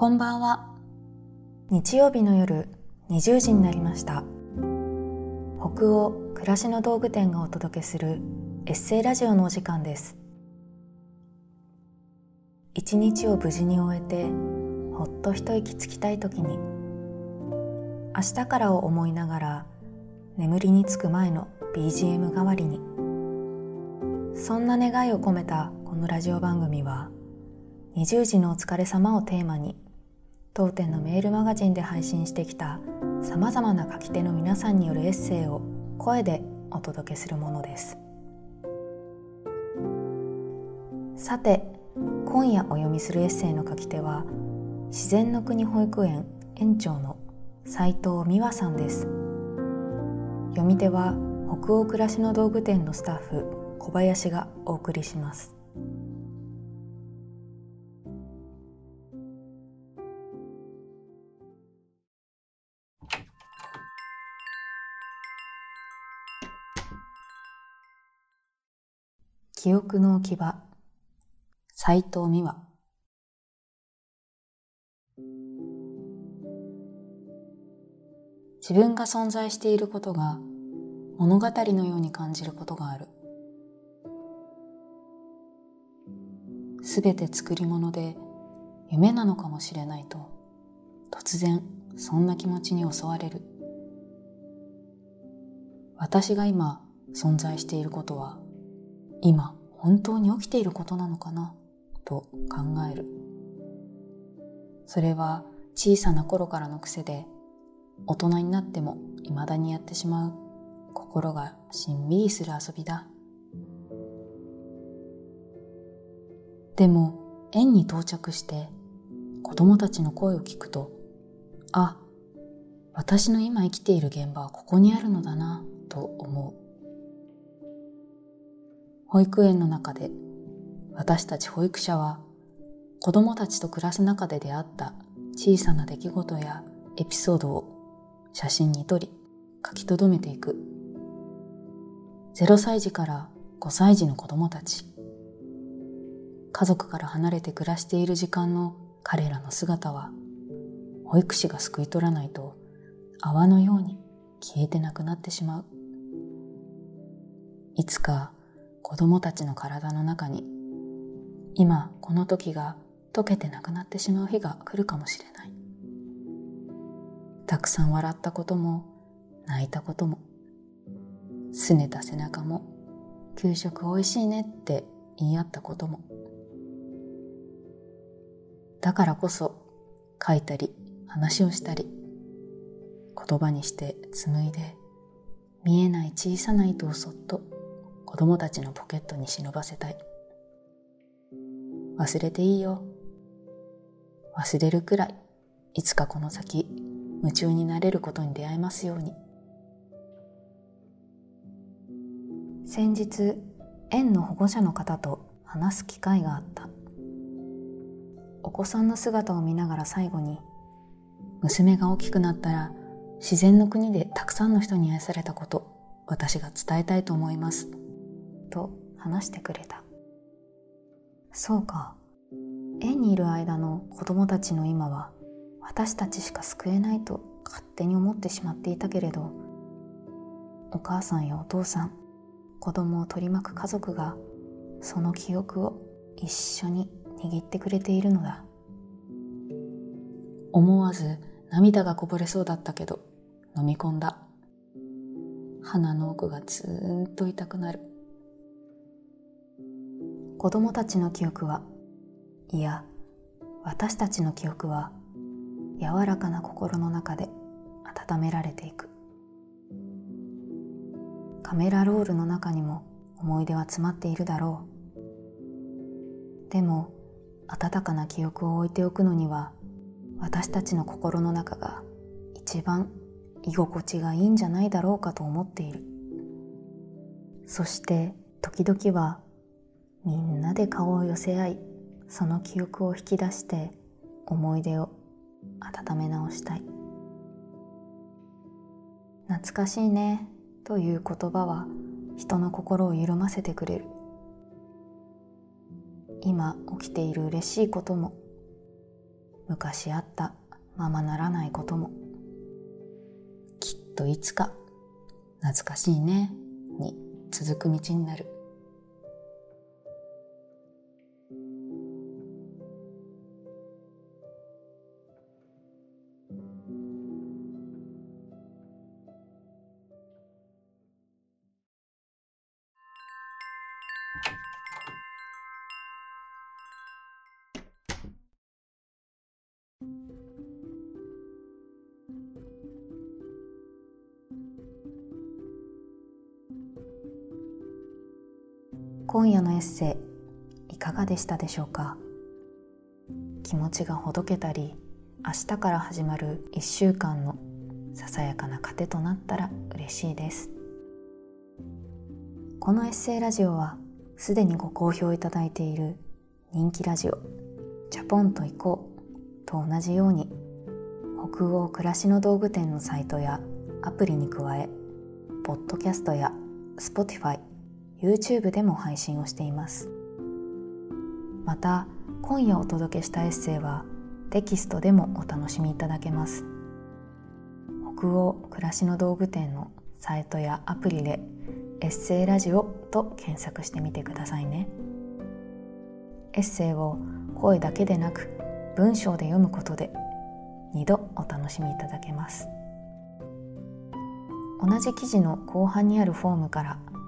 こんばんは。日曜日の夜20時になりました。北欧暮らしの道具店がお届けするエッセイラジオのお時間です。一日を無事に終えてほっと一息つきたい時に明日からを思いながら眠りにつく前の BGM 代わりにそんな願いを込めたこのラジオ番組は20時のお疲れ様をテーマに当店のメールマガジンで配信してきたさまざまな書き手の皆さんによるエッセイを声でお届けするものです。さて今夜お読みするエッセイの書き手は自然の国保育園園長の斉藤美和さんです。読み手は北欧暮らしの道具店のスタッフ小林がお送りします。記憶の置き場。斎藤美和自分が存在していることが物語のように感じることがある。すべて作り物で夢なのかもしれないと突然そんな気持ちに襲われる。私が今存在していることは今本当に起きていることなのかな？と考える。それは小さな頃からの癖で大人になっても未だにやってしまう心がしんみりする遊びだ。でも園に到着して子供たちの声を聞くとあ私の今生きている現場はここにあるのだなと思う。保育園の中で私たち保育者は子供たちと暮らす中で出会った小さな出来事やエピソードを写真に撮り書き留めていく。0歳児から5歳児の子供たち。家族から離れて暮らしている時間の彼らの姿は保育士が救い取らないと泡のように消えてなくなってしまう。いつか子供たちの体の中に今この時が溶けてなくなってしまう日が来るかもしれない。たくさん笑ったことも泣いたことも拗ねた背中も給食おいしいねって言い合ったことも。だからこそ書いたり話をしたり言葉にして紡いで見えない小さな糸をそっと子供たちのポケットに忍ばせたい。忘れていいよ。忘れるくらい。いつかこの先夢中になれることに出会えますように。先日園の保護者の方と話す機会があった。お子さんの姿を見ながら最後に娘が大きくなったら自然の国でたくさんの人に愛されたこと私が伝えたいと思います。と話してくれた。そうか。園にいる間の子供たちの今は私たちしか救えないと勝手に思ってしまっていたけれど。お母さんやお父さん子供を取り巻く家族がその記憶を一緒に握ってくれているのだ。思わず涙がこぼれそうだったけど飲み込んだ。鼻の奥がずーんと痛くなる。子供たちの記憶はいや私たちの記憶は柔らかな心の中で温められていく。カメラロールの中にも思い出は詰まっているだろう。でも温かな記憶を置いておくのには私たちの心の中が一番居心地がいいんじゃないだろうかと思っている。そして時々はみんなで顔を寄せ合いその記憶を引き出して思い出を温め直したい。懐かしいねという言葉は人の心を緩ませてくれる。今起きている嬉しいことも昔あったままならないこともきっといつか懐かしいねに続く道になる。今夜のエッセイいかがでしたでしょうか？気持ちがほどけたり明日から始まる1週間のささやかな糧となったら嬉しいです。このエッセイラジオはすでにご好評いただいている人気ラジオ「チャポンと行こう」と同じように北欧暮らしの道具店のサイトやアプリに加えポッドキャストや Spotify YouTube でも配信をしています。また今夜お届けしたエッセイはテキストでもお楽しみいただけます。北欧暮らしの道具店のサイトやアプリでエッセイラジオと検索してみてくださいね。エッセイを声だけでなく文章で読むことで2度お楽しみいただけます。同じ記事の後半にあるフォームから